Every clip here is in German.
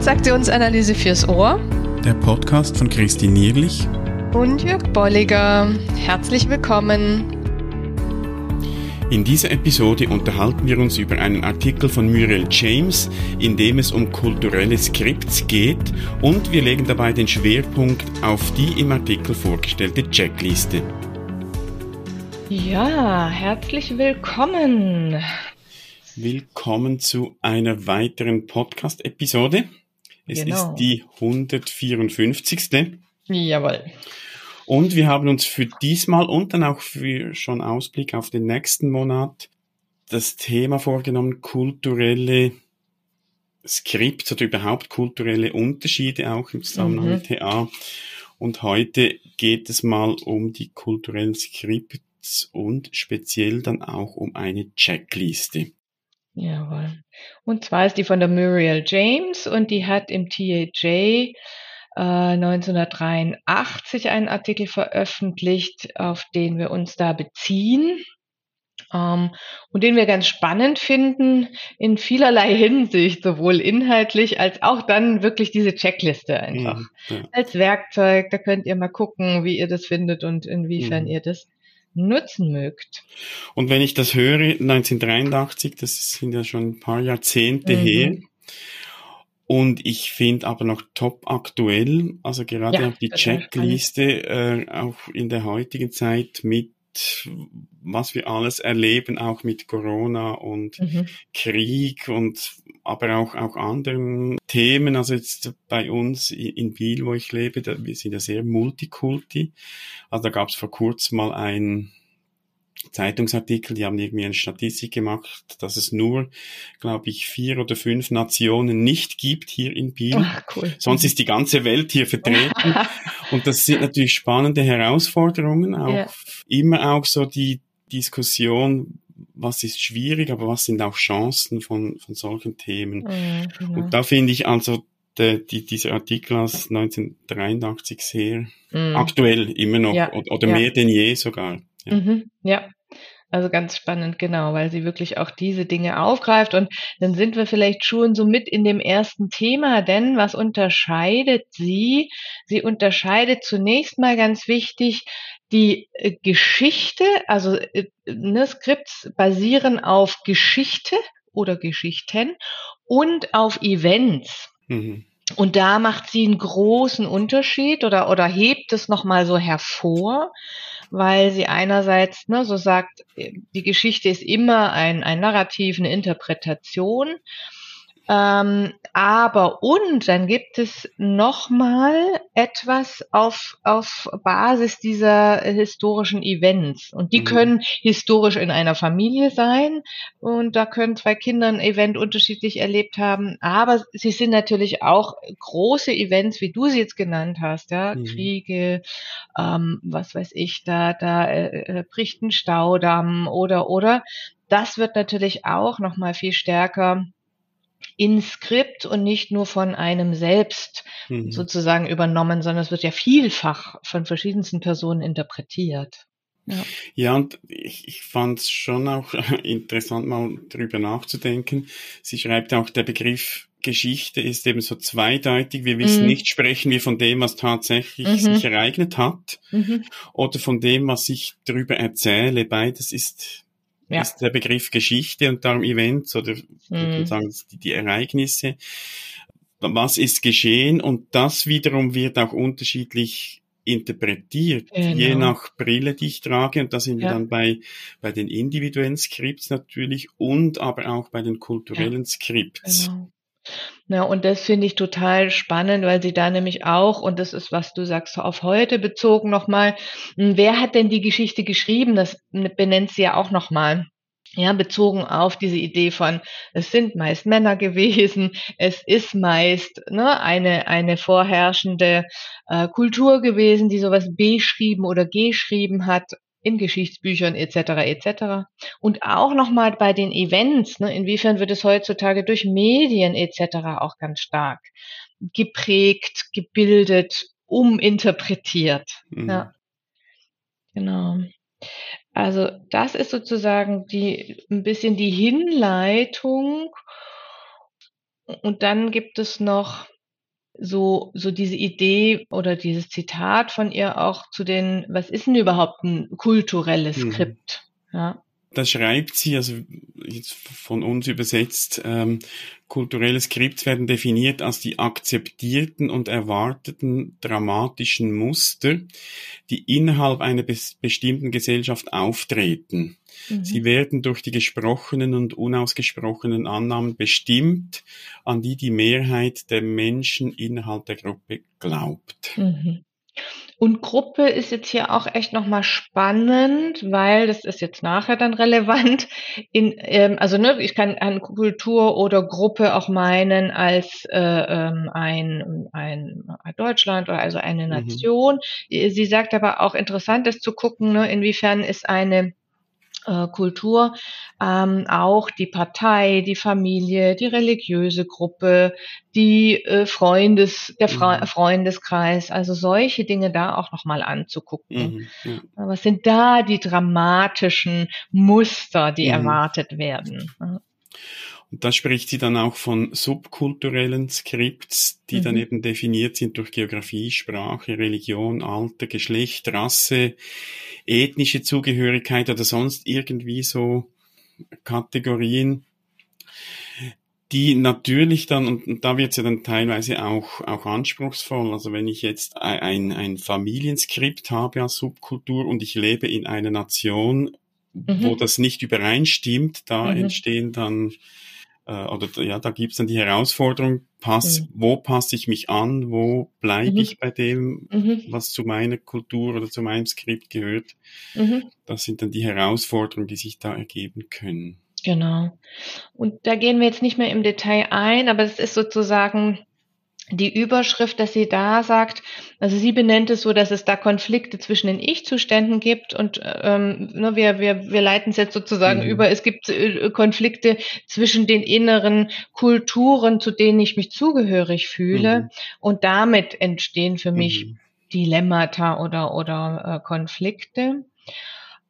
Transaktionsanalyse fürs Ohr. Der Podcast von Christine Nierlich und Jörg Bolliger. Herzlich willkommen. In dieser Episode unterhalten wir uns über einen Artikel von Muriel James, in dem es um kulturelle Skripts geht und wir legen dabei den Schwerpunkt auf die im Artikel vorgestellte Checkliste. Ja, herzlich willkommen. Willkommen zu einer weiteren Podcast-Episode. Es genau. ist die 154. Jawohl. Und wir haben uns für diesmal und dann auch für schon Ausblick auf den nächsten Monat das Thema vorgenommen, kulturelle Skripts oder überhaupt kulturelle Unterschiede auch im Zusammenhang mhm. mit TA. Und heute geht es mal um die kulturellen Skripts und speziell dann auch um eine Checkliste. Jawohl. Und zwar ist die von der Muriel James und die hat im TAJ 1983 äh, einen Artikel veröffentlicht, auf den wir uns da beziehen. Ähm, und den wir ganz spannend finden in vielerlei Hinsicht, sowohl inhaltlich als auch dann wirklich diese Checkliste einfach mhm, ja. als Werkzeug. Da könnt ihr mal gucken, wie ihr das findet und inwiefern mhm. ihr das nutzen mögt. Und wenn ich das höre, 1983, das sind ja schon ein paar Jahrzehnte mhm. her, und ich finde aber noch top aktuell, also gerade ja, auch die Checkliste, äh, auch in der heutigen Zeit mit was wir alles erleben, auch mit Corona und mhm. Krieg und aber auch, auch anderen Themen. Also jetzt bei uns in Biel, wo ich lebe, da, wir sind ja sehr multikulti. Also da gab es vor kurzem mal ein Zeitungsartikel, die haben irgendwie eine Statistik gemacht, dass es nur, glaube ich, vier oder fünf Nationen nicht gibt hier in Biel. Ach, cool. Sonst ist die ganze Welt hier vertreten. Und das sind natürlich spannende Herausforderungen, auch ja. immer auch so die Diskussion, was ist schwierig, aber was sind auch Chancen von, von solchen Themen. Ja, genau. Und da finde ich also der, die, dieser Artikel aus 1983 sehr mhm. aktuell immer noch ja, oder, oder mehr denn je sogar. Ja. Mhm, ja. Also ganz spannend, genau, weil sie wirklich auch diese Dinge aufgreift. Und dann sind wir vielleicht schon so mit in dem ersten Thema, denn was unterscheidet sie? Sie unterscheidet zunächst mal ganz wichtig die äh, Geschichte, also äh, ne, Skripts basieren auf Geschichte oder Geschichten und auf Events. Mhm. Und da macht sie einen großen Unterschied oder, oder hebt es nochmal so hervor weil sie einerseits ne, so sagt, die Geschichte ist immer ein, ein Narrativ, eine Interpretation. Ähm, aber und dann gibt es nochmal etwas auf, auf Basis dieser historischen Events. Und die mhm. können historisch in einer Familie sein. Und da können zwei Kinder ein Event unterschiedlich erlebt haben. Aber sie sind natürlich auch große Events, wie du sie jetzt genannt hast, ja, mhm. Kriege, ähm, was weiß ich, da, da äh, äh bricht ein Staudamm oder, oder. Das wird natürlich auch nochmal viel stärker in Skript und nicht nur von einem selbst mhm. sozusagen übernommen, sondern es wird ja vielfach von verschiedensten Personen interpretiert. Ja, ja und ich, ich fand es schon auch interessant, mal drüber nachzudenken. Sie schreibt auch, der Begriff Geschichte ist eben so zweideutig. Wir wissen mhm. nicht, sprechen wir von dem, was tatsächlich mhm. sich ereignet hat, mhm. oder von dem, was ich darüber erzähle. Beides ist ja. ist der Begriff Geschichte und darum Events oder mhm. sagen die, die Ereignisse. Was ist geschehen und das wiederum wird auch unterschiedlich interpretiert, genau. je nach Brille, die ich trage. Und da sind ja. wir dann bei, bei den individuellen Skripts natürlich und aber auch bei den kulturellen ja. Skripts. Genau. Ja, und das finde ich total spannend, weil sie da nämlich auch, und das ist, was du sagst, auf heute bezogen nochmal, hm, wer hat denn die Geschichte geschrieben? Das benennt sie ja auch nochmal. Ja, bezogen auf diese Idee von, es sind meist Männer gewesen, es ist meist ne, eine, eine vorherrschende äh, Kultur gewesen, die sowas beschrieben oder geschrieben hat in Geschichtsbüchern etc. etc. Und auch nochmal bei den Events, ne, inwiefern wird es heutzutage durch Medien etc. auch ganz stark geprägt, gebildet, uminterpretiert. Mhm. Ja. Genau. Also das ist sozusagen die ein bisschen die Hinleitung und dann gibt es noch so, so diese Idee oder dieses Zitat von ihr auch zu den, was ist denn überhaupt ein kulturelles mhm. Skript? Mhm. Ja. Da schreibt sie, also jetzt von uns übersetzt, ähm, kulturelle Skripts werden definiert als die akzeptierten und erwarteten dramatischen Muster, die innerhalb einer bestimmten Gesellschaft auftreten. Mhm. Sie werden durch die gesprochenen und unausgesprochenen Annahmen bestimmt, an die die Mehrheit der Menschen innerhalb der Gruppe glaubt. Mhm. Und Gruppe ist jetzt hier auch echt nochmal spannend, weil das ist jetzt nachher dann relevant. In, ähm, also ne, ich kann an Kultur oder Gruppe auch meinen als äh, ähm, ein, ein Deutschland oder also eine mhm. Nation. Mhm. Sie sagt aber auch interessant ist zu gucken, ne, inwiefern ist eine äh, Kultur, ähm, auch die Partei, die Familie, die religiöse Gruppe, die äh, Freundes, der Fre mhm. Freundeskreis, also solche Dinge da auch nochmal anzugucken. Mhm, ja. Was sind da die dramatischen Muster, die mhm. erwartet werden? Und da spricht sie dann auch von subkulturellen Skripts, die mhm. dann eben definiert sind durch Geografie, Sprache, Religion, Alter, Geschlecht, Rasse, ethnische Zugehörigkeit oder sonst irgendwie so Kategorien, die natürlich dann, und da wird es ja dann teilweise auch, auch anspruchsvoll, also wenn ich jetzt ein, ein Familienskript habe als Subkultur und ich lebe in einer Nation, mhm. wo das nicht übereinstimmt, da mhm. entstehen dann äh, oder ja, da gibt's dann die Herausforderung, pass, mhm. wo passe ich mich an, wo bleibe mhm. ich bei dem, mhm. was zu meiner Kultur oder zu meinem Skript gehört. Mhm. Das sind dann die Herausforderungen, die sich da ergeben können. Genau. Und da gehen wir jetzt nicht mehr im Detail ein, aber es ist sozusagen die Überschrift, dass sie da sagt, also sie benennt es so, dass es da Konflikte zwischen den Ich-Zuständen gibt und ähm, ne, wir, wir, wir leiten es jetzt sozusagen mhm. über, es gibt äh, Konflikte zwischen den inneren Kulturen, zu denen ich mich zugehörig fühle mhm. und damit entstehen für mich mhm. Dilemmata oder, oder äh, Konflikte.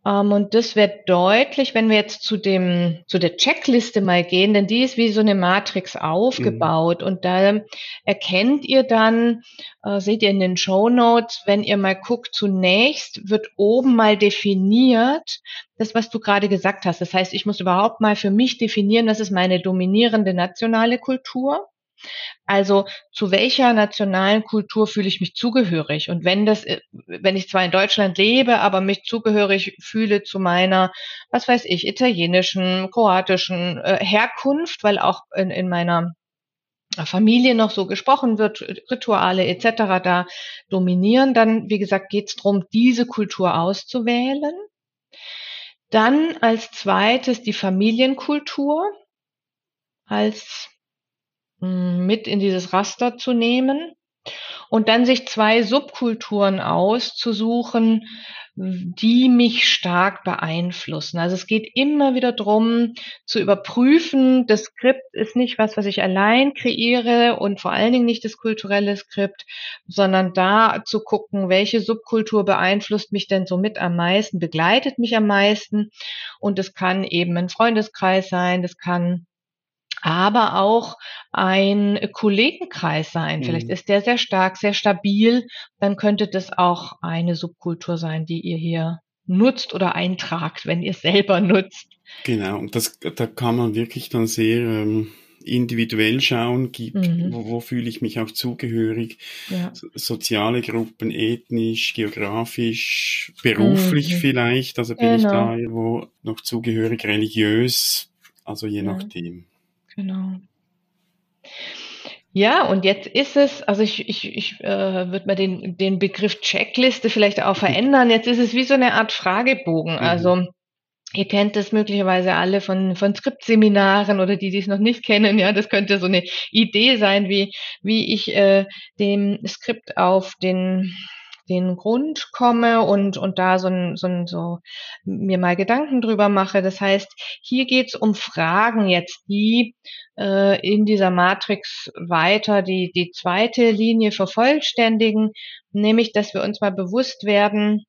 Um, ähm, und das wird deutlich, wenn wir jetzt zu dem, zu der Checkliste mal gehen, denn die ist wie so eine Matrix aufgebaut. Mhm. Und da erkennt ihr dann, äh, seht ihr in den Show Notes, wenn ihr mal guckt, zunächst wird oben mal definiert, das, was du gerade gesagt hast. Das heißt, ich muss überhaupt mal für mich definieren, das ist meine dominierende nationale Kultur. Also zu welcher nationalen Kultur fühle ich mich zugehörig? Und wenn das, äh, wenn ich zwar in Deutschland lebe, aber mich zugehörig fühle zu meiner, was weiß ich, italienischen, kroatischen äh, Herkunft, weil auch in, in meiner Familie noch so gesprochen wird, Rituale etc. da dominieren, dann, wie gesagt, geht es darum, diese Kultur auszuwählen. Dann als zweites die Familienkultur als mit in dieses Raster zu nehmen und dann sich zwei Subkulturen auszusuchen, die mich stark beeinflussen. Also es geht immer wieder drum zu überprüfen, das Skript ist nicht was, was ich allein kreiere und vor allen Dingen nicht das kulturelle Skript, sondern da zu gucken, welche Subkultur beeinflusst mich denn so mit am meisten, begleitet mich am meisten. Und es kann eben ein Freundeskreis sein, das kann aber auch ein Kollegenkreis sein. Vielleicht mhm. ist der sehr stark, sehr stabil. Dann könnte das auch eine Subkultur sein, die ihr hier nutzt oder eintragt, wenn ihr es selber nutzt. Genau, und das, da kann man wirklich dann sehr ähm, individuell schauen, gibt, mhm. wo, wo fühle ich mich auch zugehörig, ja. so, soziale Gruppen, ethnisch, geografisch, beruflich mhm. vielleicht, also bin genau. ich da irgendwo noch zugehörig, religiös, also je nachdem. Genau. Ja, und jetzt ist es, also ich, ich, ich äh, würde mal den, den Begriff Checkliste vielleicht auch verändern. Jetzt ist es wie so eine Art Fragebogen. Mhm. Also Ihr kennt das möglicherweise alle von, von Skriptseminaren oder die, die es noch nicht kennen. Ja, das könnte so eine Idee sein, wie, wie ich äh, dem Skript auf den den Grund komme und, und da so, ein, so, ein, so mir mal Gedanken drüber mache. Das heißt, hier geht es um Fragen jetzt, die äh, in dieser Matrix weiter die, die zweite Linie vervollständigen, nämlich dass wir uns mal bewusst werden,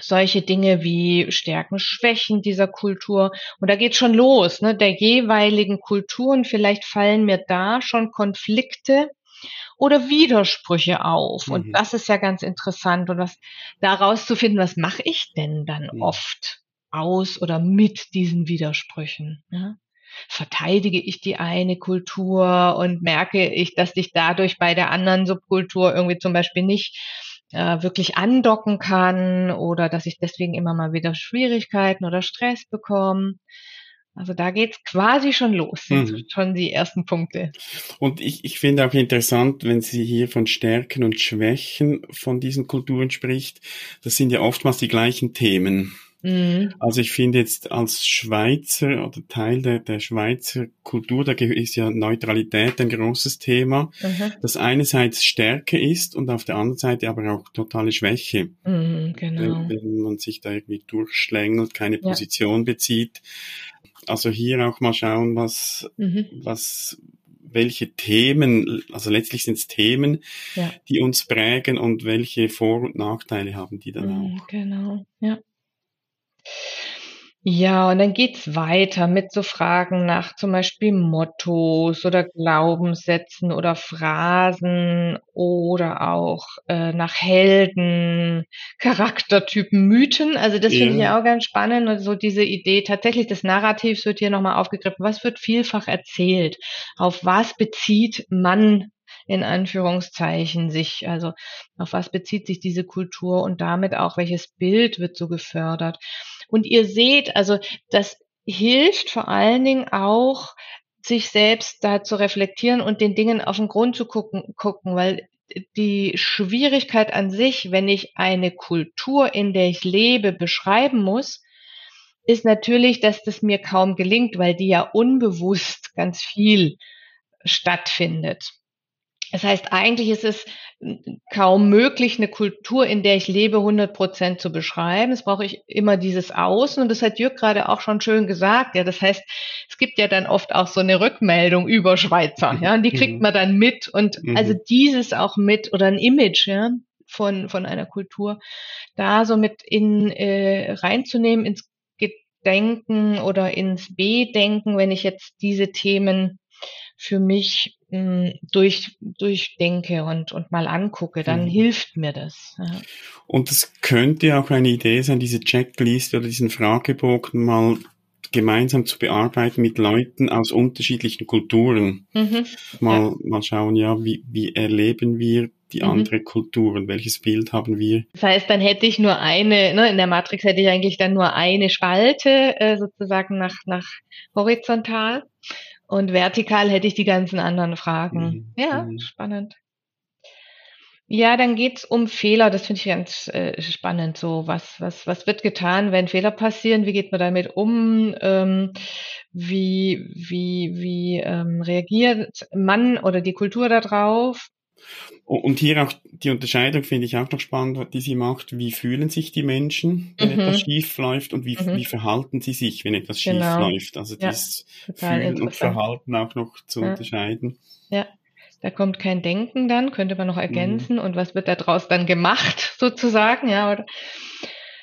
solche Dinge wie Stärken, Schwächen dieser Kultur. Und da geht schon los, ne, der jeweiligen Kulturen. Vielleicht fallen mir da schon Konflikte oder Widersprüche auf. Mhm. Und das ist ja ganz interessant. Und was daraus zu finden, was mache ich denn dann mhm. oft aus oder mit diesen Widersprüchen? Ja? Verteidige ich die eine Kultur und merke ich, dass ich dadurch bei der anderen Subkultur irgendwie zum Beispiel nicht äh, wirklich andocken kann oder dass ich deswegen immer mal wieder Schwierigkeiten oder Stress bekomme. Also da geht's quasi schon los, mhm. schon die ersten Punkte. Und ich, ich finde auch interessant, wenn sie hier von Stärken und Schwächen von diesen Kulturen spricht, das sind ja oftmals die gleichen Themen. Mhm. Also ich finde jetzt als Schweizer oder Teil der, der Schweizer Kultur, da ist ja Neutralität ein großes Thema, mhm. das einerseits Stärke ist und auf der anderen Seite aber auch totale Schwäche. Mhm, genau. wenn, wenn, man sich da irgendwie durchschlängelt, keine ja. Position bezieht. Also hier auch mal schauen, was, mhm. was welche Themen, also letztlich sind es Themen, ja. die uns prägen und welche Vor- und Nachteile haben die dann mhm, auch. Genau, ja. Ja, und dann geht's weiter mit so Fragen nach zum Beispiel Mottos oder Glaubenssätzen oder Phrasen oder auch äh, nach Helden, Charaktertypen, Mythen. Also das finde ich ja auch ganz spannend. Und so diese Idee tatsächlich des Narrativs wird hier nochmal aufgegriffen. Was wird vielfach erzählt? Auf was bezieht man in Anführungszeichen sich, also auf was bezieht sich diese Kultur und damit auch welches Bild wird so gefördert. Und ihr seht, also das hilft vor allen Dingen auch, sich selbst da zu reflektieren und den Dingen auf den Grund zu gucken, gucken, weil die Schwierigkeit an sich, wenn ich eine Kultur, in der ich lebe, beschreiben muss, ist natürlich, dass das mir kaum gelingt, weil die ja unbewusst ganz viel stattfindet. Das heißt, eigentlich ist es kaum möglich, eine Kultur, in der ich lebe, 100 Prozent zu beschreiben. Es brauche ich immer dieses Außen. Und das hat Jörg gerade auch schon schön gesagt. Ja, das heißt, es gibt ja dann oft auch so eine Rückmeldung über Schweizer. Ja, und die kriegt mhm. man dann mit. Und mhm. also dieses auch mit oder ein Image, ja, von, von einer Kultur, da so mit in, äh, reinzunehmen ins Gedenken oder ins Bedenken, wenn ich jetzt diese Themen für mich durch, durchdenke und, und mal angucke, dann mhm. hilft mir das. Ja. Und es könnte auch eine Idee sein, diese Checkliste oder diesen Fragebogen mal gemeinsam zu bearbeiten mit Leuten aus unterschiedlichen Kulturen. Mhm. Mal, ja. mal schauen, ja, wie, wie erleben wir die mhm. andere Kultur und welches Bild haben wir? Das heißt, dann hätte ich nur eine, ne, in der Matrix hätte ich eigentlich dann nur eine Spalte, äh, sozusagen nach, nach horizontal. Und vertikal hätte ich die ganzen anderen Fragen. Mhm. Ja, mhm. spannend. Ja, dann geht's um Fehler. Das finde ich ganz äh, spannend. So, was, was, was wird getan, wenn Fehler passieren? Wie geht man damit um? Ähm, wie, wie, wie ähm, reagiert man oder die Kultur darauf? Und hier auch die Unterscheidung finde ich auch noch spannend, die sie macht. Wie fühlen sich die Menschen, wenn mhm. etwas schief läuft und wie, mhm. wie verhalten sie sich, wenn etwas schief genau. läuft? Also ja, das Fühlen und Verhalten auch noch zu ja. unterscheiden. Ja, da kommt kein Denken dann, könnte man noch ergänzen. Mhm. Und was wird daraus dann gemacht, sozusagen? Ja, oder?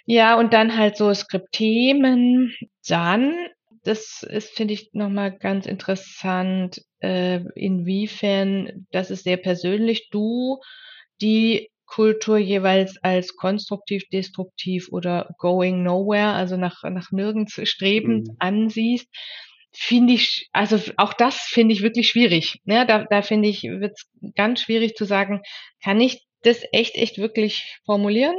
Ja, und dann halt so Skriptthemen. Dann das ist, finde ich, nochmal ganz interessant, äh, inwiefern, das ist sehr persönlich, du die Kultur jeweils als konstruktiv, destruktiv oder going nowhere, also nach, nach nirgends strebend mhm. ansiehst, finde ich, also auch das finde ich wirklich schwierig. Ne? Da, da finde ich, wird es ganz schwierig zu sagen, kann ich das echt, echt wirklich formulieren?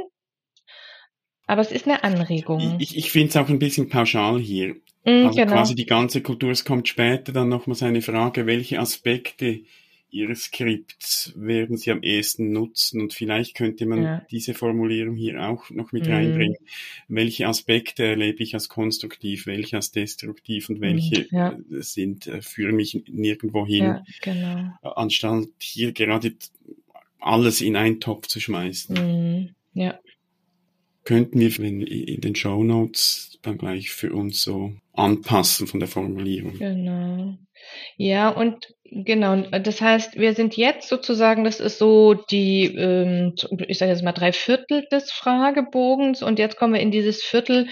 Aber es ist eine Anregung. Ich, ich finde es auch ein bisschen pauschal hier. Mm, also genau. quasi die ganze Kultur, es kommt später dann nochmals eine Frage, welche Aspekte Ihres Skripts werden Sie am ehesten nutzen und vielleicht könnte man ja. diese Formulierung hier auch noch mit mm. reinbringen. Welche Aspekte erlebe ich als konstruktiv, welche als destruktiv und welche mm, ja. sind, äh, führen mich nirgendwo hin, ja, genau. anstatt hier gerade alles in einen Topf zu schmeißen. Mm, ja könnten wir in den Show Notes dann gleich für uns so anpassen von der Formulierung. Genau. Ja, und genau, das heißt, wir sind jetzt sozusagen, das ist so die, ähm, ich sage jetzt mal drei Viertel des Fragebogens und jetzt kommen wir in dieses Viertel,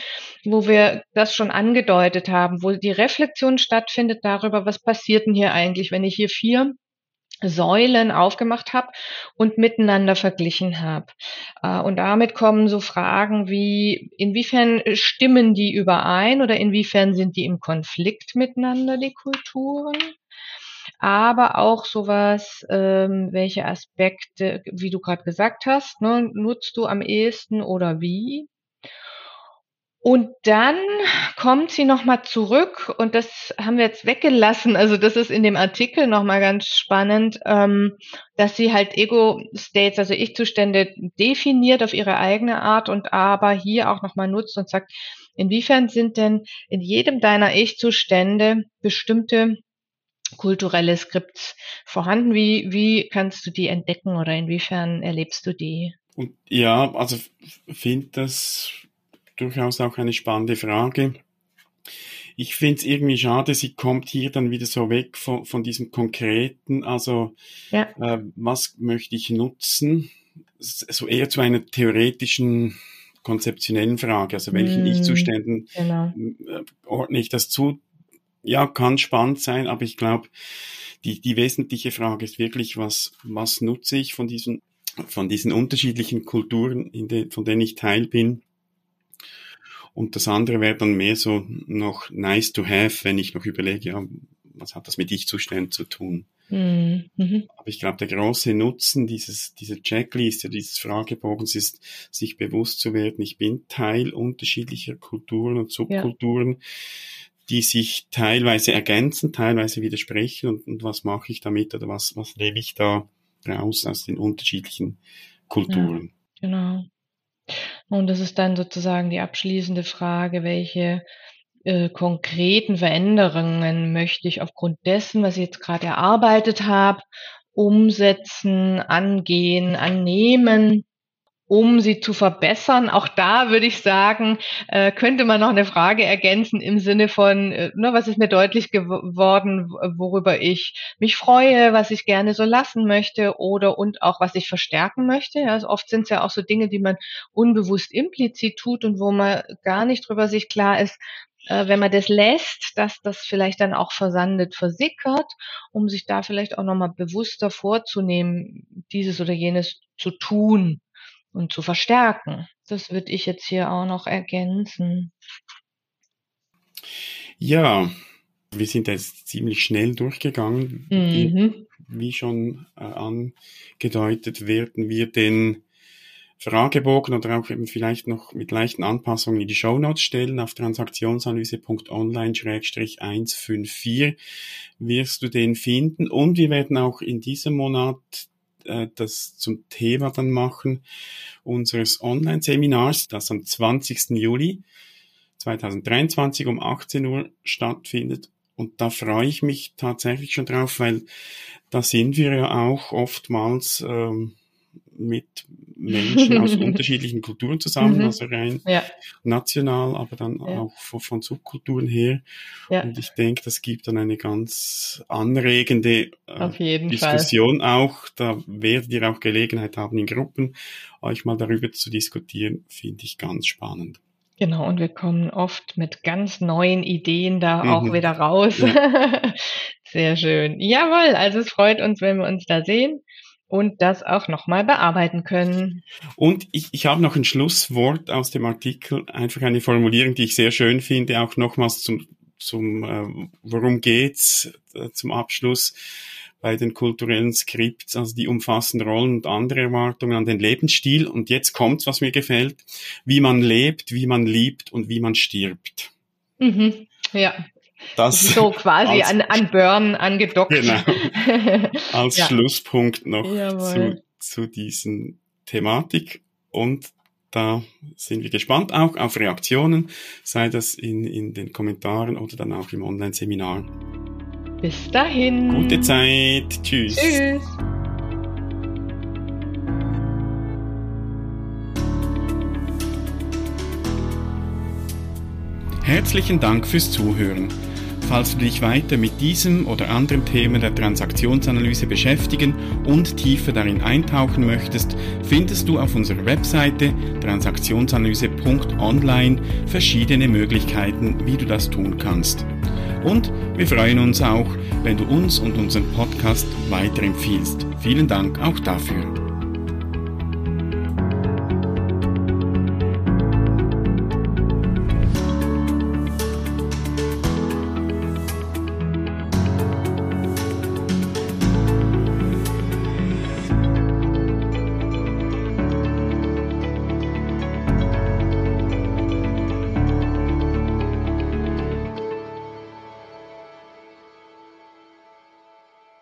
wo wir das schon angedeutet haben, wo die Reflexion stattfindet darüber, was passiert denn hier eigentlich, wenn ich hier vier Säulen aufgemacht habe und miteinander verglichen habe. Äh, und damit kommen so Fragen wie, inwiefern stimmen die überein oder inwiefern sind die im Konflikt miteinander, die Kulturen? Aber auch sowas, ähm, welche Aspekte, wie du gerade gesagt hast, ne, nutzt du am ehesten oder wie? Und dann kommt sie nochmal zurück und das haben wir jetzt weggelassen. Also das ist in dem Artikel nochmal ganz spannend, ähm, dass sie halt Ego-States, also Ich-Zustände definiert auf ihre eigene Art und aber hier auch nochmal nutzt und sagt, inwiefern sind denn in jedem deiner Ich-Zustände bestimmte kulturelle Skripts vorhanden? Wie, wie kannst du die entdecken oder inwiefern erlebst du die? Und ja, also finde das durchaus auch eine spannende Frage. Ich finde es irgendwie schade, sie kommt hier dann wieder so weg von, von diesem Konkreten, also ja. äh, was möchte ich nutzen, so eher zu einer theoretischen, konzeptionellen Frage, also welchen mm, Ich-Zuständen genau. Äh, ordne ich das zu. Ja, kann spannend sein, aber ich glaube, die, die wesentliche Frage ist wirklich, was, was nutze ich von diesen, von diesen unterschiedlichen Kulturen, in de, von denen ich Teil bin und das andere wäre dann mehr so noch nice to have, wenn ich noch überlege, ja, was hat das mit Ich-Zuständen zu tun? Mhm. Aber ich glaube, der große Nutzen dieses, dieser Checkliste, dieses Fragebogens ist, sich bewusst zu werden, ich bin Teil unterschiedlicher Kulturen und Subkulturen, ja. die sich teilweise ergänzen, teilweise widersprechen und, und was mache ich damit oder was, was lebe ich da raus aus den unterschiedlichen Kulturen. Ja, genau. Und das ist dann sozusagen die abschließende Frage, welche äh, konkreten Veränderungen möchte ich aufgrund dessen, was ich jetzt gerade erarbeitet habe, umsetzen, angehen, annehmen um sie zu verbessern. Auch da würde ich sagen, äh, könnte man noch eine Frage ergänzen im Sinne von, äh, ne, was ist mir deutlich geworden, worüber ich mich freue, was ich gerne so lassen möchte oder und auch was ich verstärken möchte. Also oft sind es ja auch so Dinge, die man unbewusst implizit tut und wo man gar nicht drüber sich klar ist, äh, wenn man das lässt, dass das vielleicht dann auch versandet, versickert, um sich da vielleicht auch nochmal bewusster vorzunehmen, dieses oder jenes zu tun und zu verstärken. Das würde ich jetzt hier auch noch ergänzen. Ja, wir sind jetzt ziemlich schnell durchgegangen. Mhm. Wie, schon äh, angedeutet, werden wir den Fragebogen oder auch eben vielleicht noch mit leichten Anpassungen in die Shownotes stellen. Auf transaktionsanalyse.online-154 wirst du den finden und wir werden auch in diesem Monat äh, das zum Thema dann machen unseres Online-Seminars, das am 20. Juli 2023 um 18 Uhr stattfindet. Und da freue ich mich tatsächlich schon drauf, weil da sind wir ja auch oftmals ähm, mit Menschen aus unterschiedlichen Kulturen zusammen, mhm. also rein ja. national, aber dann ja. auch von, von, Subkulturen her. Ja. Und ich denke, das gibt dann eine ganz anregende äh, Diskussion Fall. auch. Da werdet ihr auch Gelegenheit haben, in Gruppen euch mal darüber zu diskutieren, finde ich ganz spannend. Genau, und wir kommen oft mit ganz neuen Ideen da mhm. auch wieder raus. Ja. Sehr schön. Jawohl, also es freut uns, wenn wir uns da sehen und das auch nochmal bearbeiten können. Und ich, ich habe noch ein Schlusswort aus dem Artikel, einfach eine Formulierung, die ich sehr schön finde, auch nochmals zum, zum äh, worum geht's äh, zum Abschluss bei den kulturellen Skripts, also die umfassen Rollen und andere Erwartungen an den Lebensstil. Und jetzt kommt's, was mir gefällt, wie man lebt, wie man liebt und wie man stirbt. Mhm. Ja, das so quasi als, an, an Burn angedockt. Genau. Als ja. Schlusspunkt noch zu, zu diesen Thematik. Und da sind wir gespannt auch auf Reaktionen, sei das in, in den Kommentaren oder dann auch im Online-Seminar. Bis dahin. Gute Zeit. Tschüss. Tschüss. Herzlichen Dank fürs Zuhören. Falls du dich weiter mit diesem oder anderen Themen der Transaktionsanalyse beschäftigen und tiefer darin eintauchen möchtest, findest du auf unserer Webseite transaktionsanalyse.online verschiedene Möglichkeiten, wie du das tun kannst. Und wir freuen uns auch, wenn du uns und unseren Podcast weiterempfiehlst. Vielen Dank auch dafür.